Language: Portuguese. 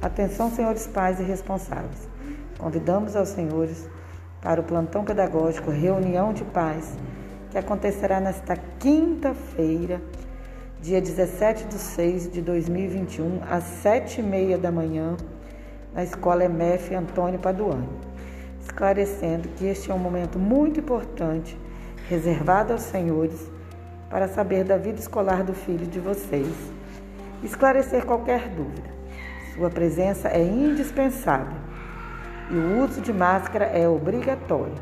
Atenção, senhores pais e responsáveis. Convidamos aos senhores para o plantão pedagógico Reunião de Pais, que acontecerá nesta quinta-feira, dia 17 de 6 de 2021, às 7h30 da manhã, na Escola MF Antônio Paduano, esclarecendo que este é um momento muito importante, reservado aos senhores, para saber da vida escolar do filho de vocês, esclarecer qualquer dúvida. Sua presença é indispensável e o uso de máscara é obrigatório.